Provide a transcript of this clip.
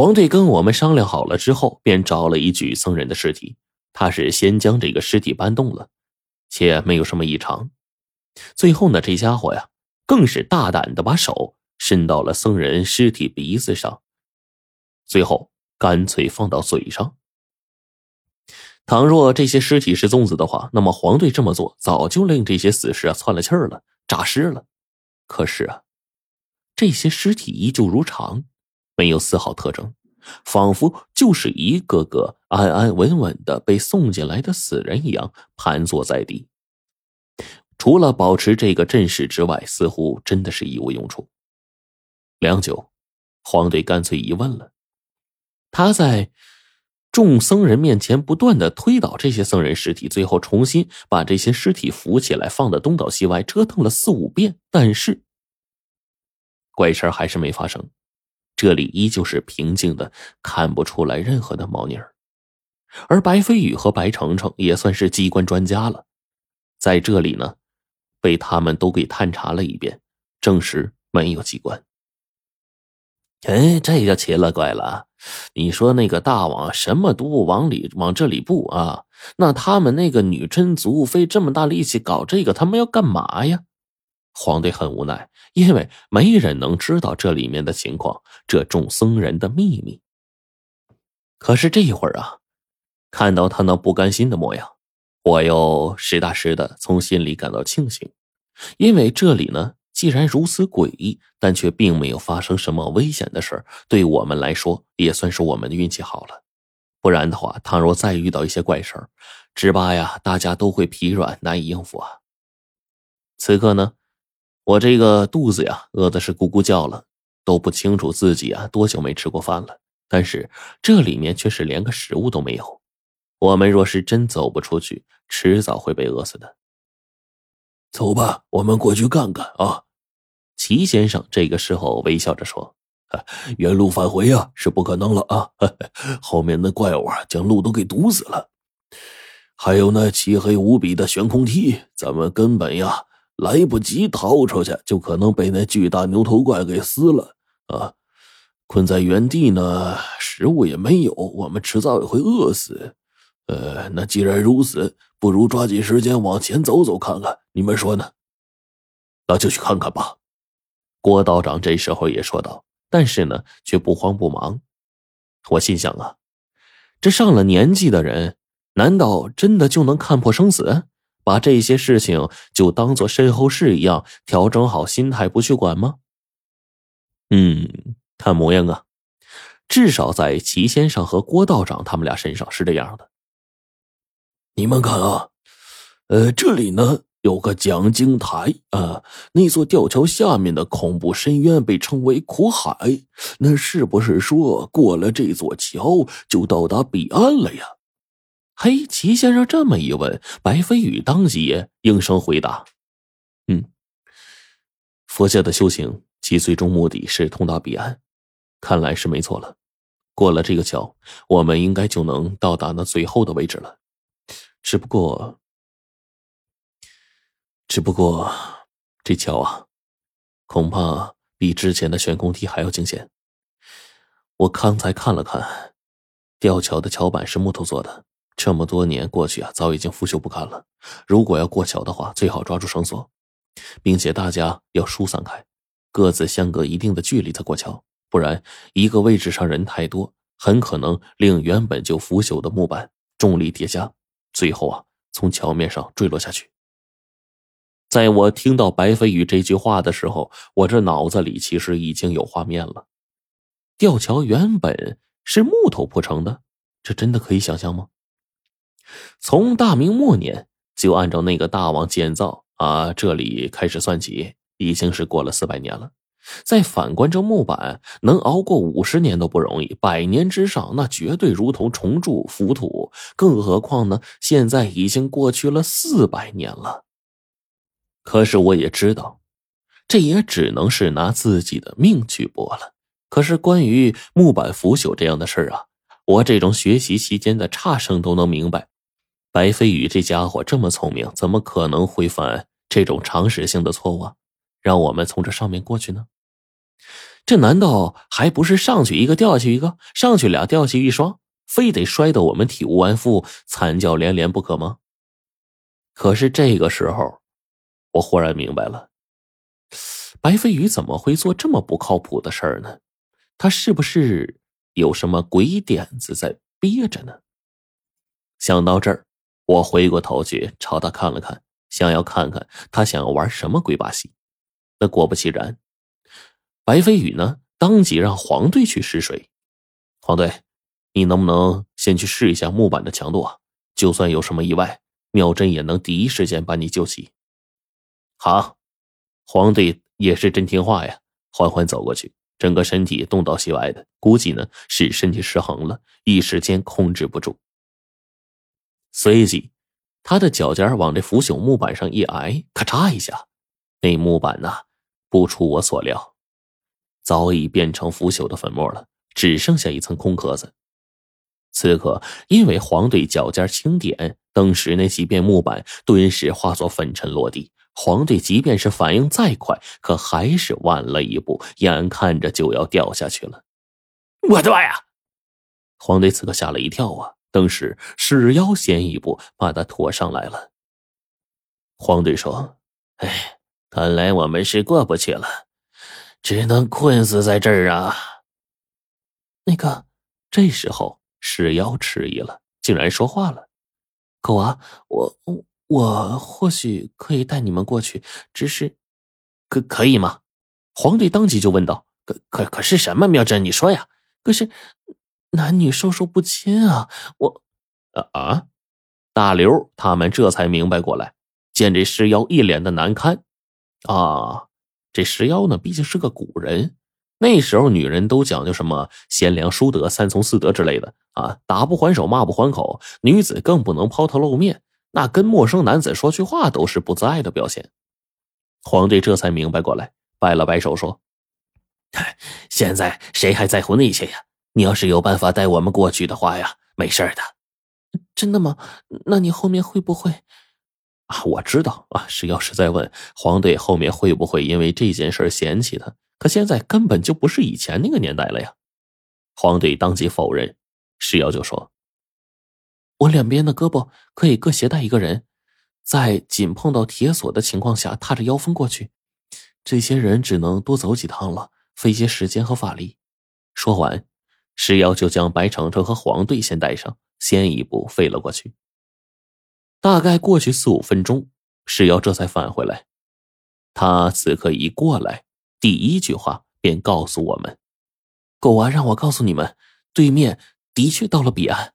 黄队跟我们商量好了之后，便找了一具僧人的尸体。他是先将这个尸体搬动了，且没有什么异常。最后呢，这家伙呀，更是大胆的把手伸到了僧人尸体鼻子上，最后干脆放到嘴上。倘若这些尸体是粽子的话，那么黄队这么做早就令这些死尸啊窜了气儿了，诈尸了。可是啊，这些尸体依旧如常，没有丝毫特征，仿佛就是一个个安安稳稳的被送进来的死人一样，盘坐在地。除了保持这个阵势之外，似乎真的是一无用处。良久，黄队干脆一问了，他在。众僧人面前不断的推倒这些僧人尸体，最后重新把这些尸体扶起来，放的东倒西歪，折腾了四五遍，但是怪事还是没发生。这里依旧是平静的，看不出来任何的猫腻儿。而白飞宇和白程程也算是机关专家了，在这里呢，被他们都给探查了一遍，证实没有机关。哎，这就奇了怪了。你说那个大王什么都不往里往这里布啊？那他们那个女真族费这么大力气搞这个，他们要干嘛呀？皇帝很无奈，因为没人能知道这里面的情况，这众僧人的秘密。可是这一会儿啊，看到他那不甘心的模样，我又实打实的从心里感到庆幸，因为这里呢。既然如此诡异，但却并没有发生什么危险的事对我们来说也算是我们的运气好了。不然的话，倘若再遇到一些怪事，只怕呀，大家都会疲软难以应付啊。此刻呢，我这个肚子呀，饿的是咕咕叫了，都不清楚自己啊多久没吃过饭了。但是这里面却是连个食物都没有。我们若是真走不出去，迟早会被饿死的。走吧，我们过去看看啊。齐先生这个时候微笑着说：“原路返回呀，是不可能了啊！后面的怪物啊将路都给堵死了，还有那漆黑无比的悬空梯，咱们根本呀来不及逃出去，就可能被那巨大牛头怪给撕了啊！困在原地呢，食物也没有，我们迟早也会饿死。呃，那既然如此，不如抓紧时间往前走走看看，你们说呢？那就去看看吧。”郭道长这时候也说道，但是呢，却不慌不忙。我心想啊，这上了年纪的人，难道真的就能看破生死，把这些事情就当做身后事一样，调整好心态不去管吗？嗯，看模样啊，至少在齐先生和郭道长他们俩身上是这样的。你们看啊，呃，这里呢。有个讲经台啊，那座吊桥下面的恐怖深渊被称为苦海。那是不是说过了这座桥就到达彼岸了呀？嘿，齐先生这么一问，白飞宇当即应声回答：“嗯，佛教的修行其最终目的是通达彼岸，看来是没错了。过了这个桥，我们应该就能到达那最后的位置了。只不过……”只不过，这桥啊，恐怕比之前的悬空梯还要惊险。我刚才看了看，吊桥的桥板是木头做的，这么多年过去啊，早已经腐朽不堪了。如果要过桥的话，最好抓住绳索，并且大家要疏散开，各自相隔一定的距离再过桥，不然一个位置上人太多，很可能令原本就腐朽的木板重力叠加，最后啊，从桥面上坠落下去。在我听到白飞宇这句话的时候，我这脑子里其实已经有画面了。吊桥原本是木头铺成的，这真的可以想象吗？从大明末年就按照那个大王建造啊，这里开始算起，已经是过了四百年了。再反观这木板，能熬过五十年都不容易，百年之上那绝对如同重铸浮土。更何况呢，现在已经过去了四百年了。可是我也知道，这也只能是拿自己的命去搏了。可是关于木板腐朽这样的事啊，我这种学习期间的差生都能明白。白飞宇这家伙这么聪明，怎么可能会犯这种常识性的错误啊？让我们从这上面过去呢？这难道还不是上去一个掉下去一个，上去俩掉下去一双，非得摔得我们体无完肤、惨叫连连不可吗？可是这个时候，我忽然明白了，白飞宇怎么会做这么不靠谱的事儿呢？他是不是有什么鬼点子在憋着呢？想到这儿，我回过头去朝他看了看，想要看看他想要玩什么鬼把戏。那果不其然。白飞宇呢？当即让黄队去试水。黄队，你能不能先去试一下木板的强度啊？就算有什么意外，妙珍也能第一时间把你救起。好，黄队也是真听话呀，缓缓走过去，整个身体东倒西歪的，估计呢是身体失衡了，一时间控制不住。随即，他的脚尖往这腐朽木板上一挨，咔嚓一下，那木板呐，不出我所料。早已变成腐朽的粉末了，只剩下一层空壳子。此刻，因为黄队脚尖轻点，当时那几片木板顿时化作粉尘落地。黄队即便是反应再快，可还是晚了一步，眼看着就要掉下去了。我的妈呀！黄队此刻吓了一跳啊！当时石妖先一步把他拖上来了。黄队说：“哎，看来我们是过不去了。”只能困死在这儿啊！那个，这时候石妖迟疑了，竟然说话了：“狗娃，我我或许可以带你们过去，只是，可可以吗？”黄队当即就问道：“可可可是什么？妙珍，你说呀？可是男女授受不亲啊！我……啊啊！”大刘他们这才明白过来，见这石妖一脸的难堪，啊。这石妖呢，毕竟是个古人，那时候女人都讲究什么贤良淑德、三从四德之类的啊，打不还手，骂不还口，女子更不能抛头露面，那跟陌生男子说句话都是不自爱的表现。皇帝这才明白过来，摆了摆手说：“ 现在谁还在乎那些呀？你要是有办法带我们过去的话呀，没事的。”真的吗？那你后面会不会？啊，我知道啊，是要是在问黄队后面会不会因为这件事嫌弃他？可现在根本就不是以前那个年代了呀。黄队当即否认，石瑶就说：“我两边的胳膊可以各携带一个人，在仅碰到铁索的情况下，踏着妖风过去。这些人只能多走几趟了，费些时间和法力。”说完，石瑶就将白程程和黄队先带上，先一步飞了过去。大概过去四五分钟，石瑶这才返回来。他此刻一过来，第一句话便告诉我们：“狗娃让我告诉你们，对面的确到了彼岸。”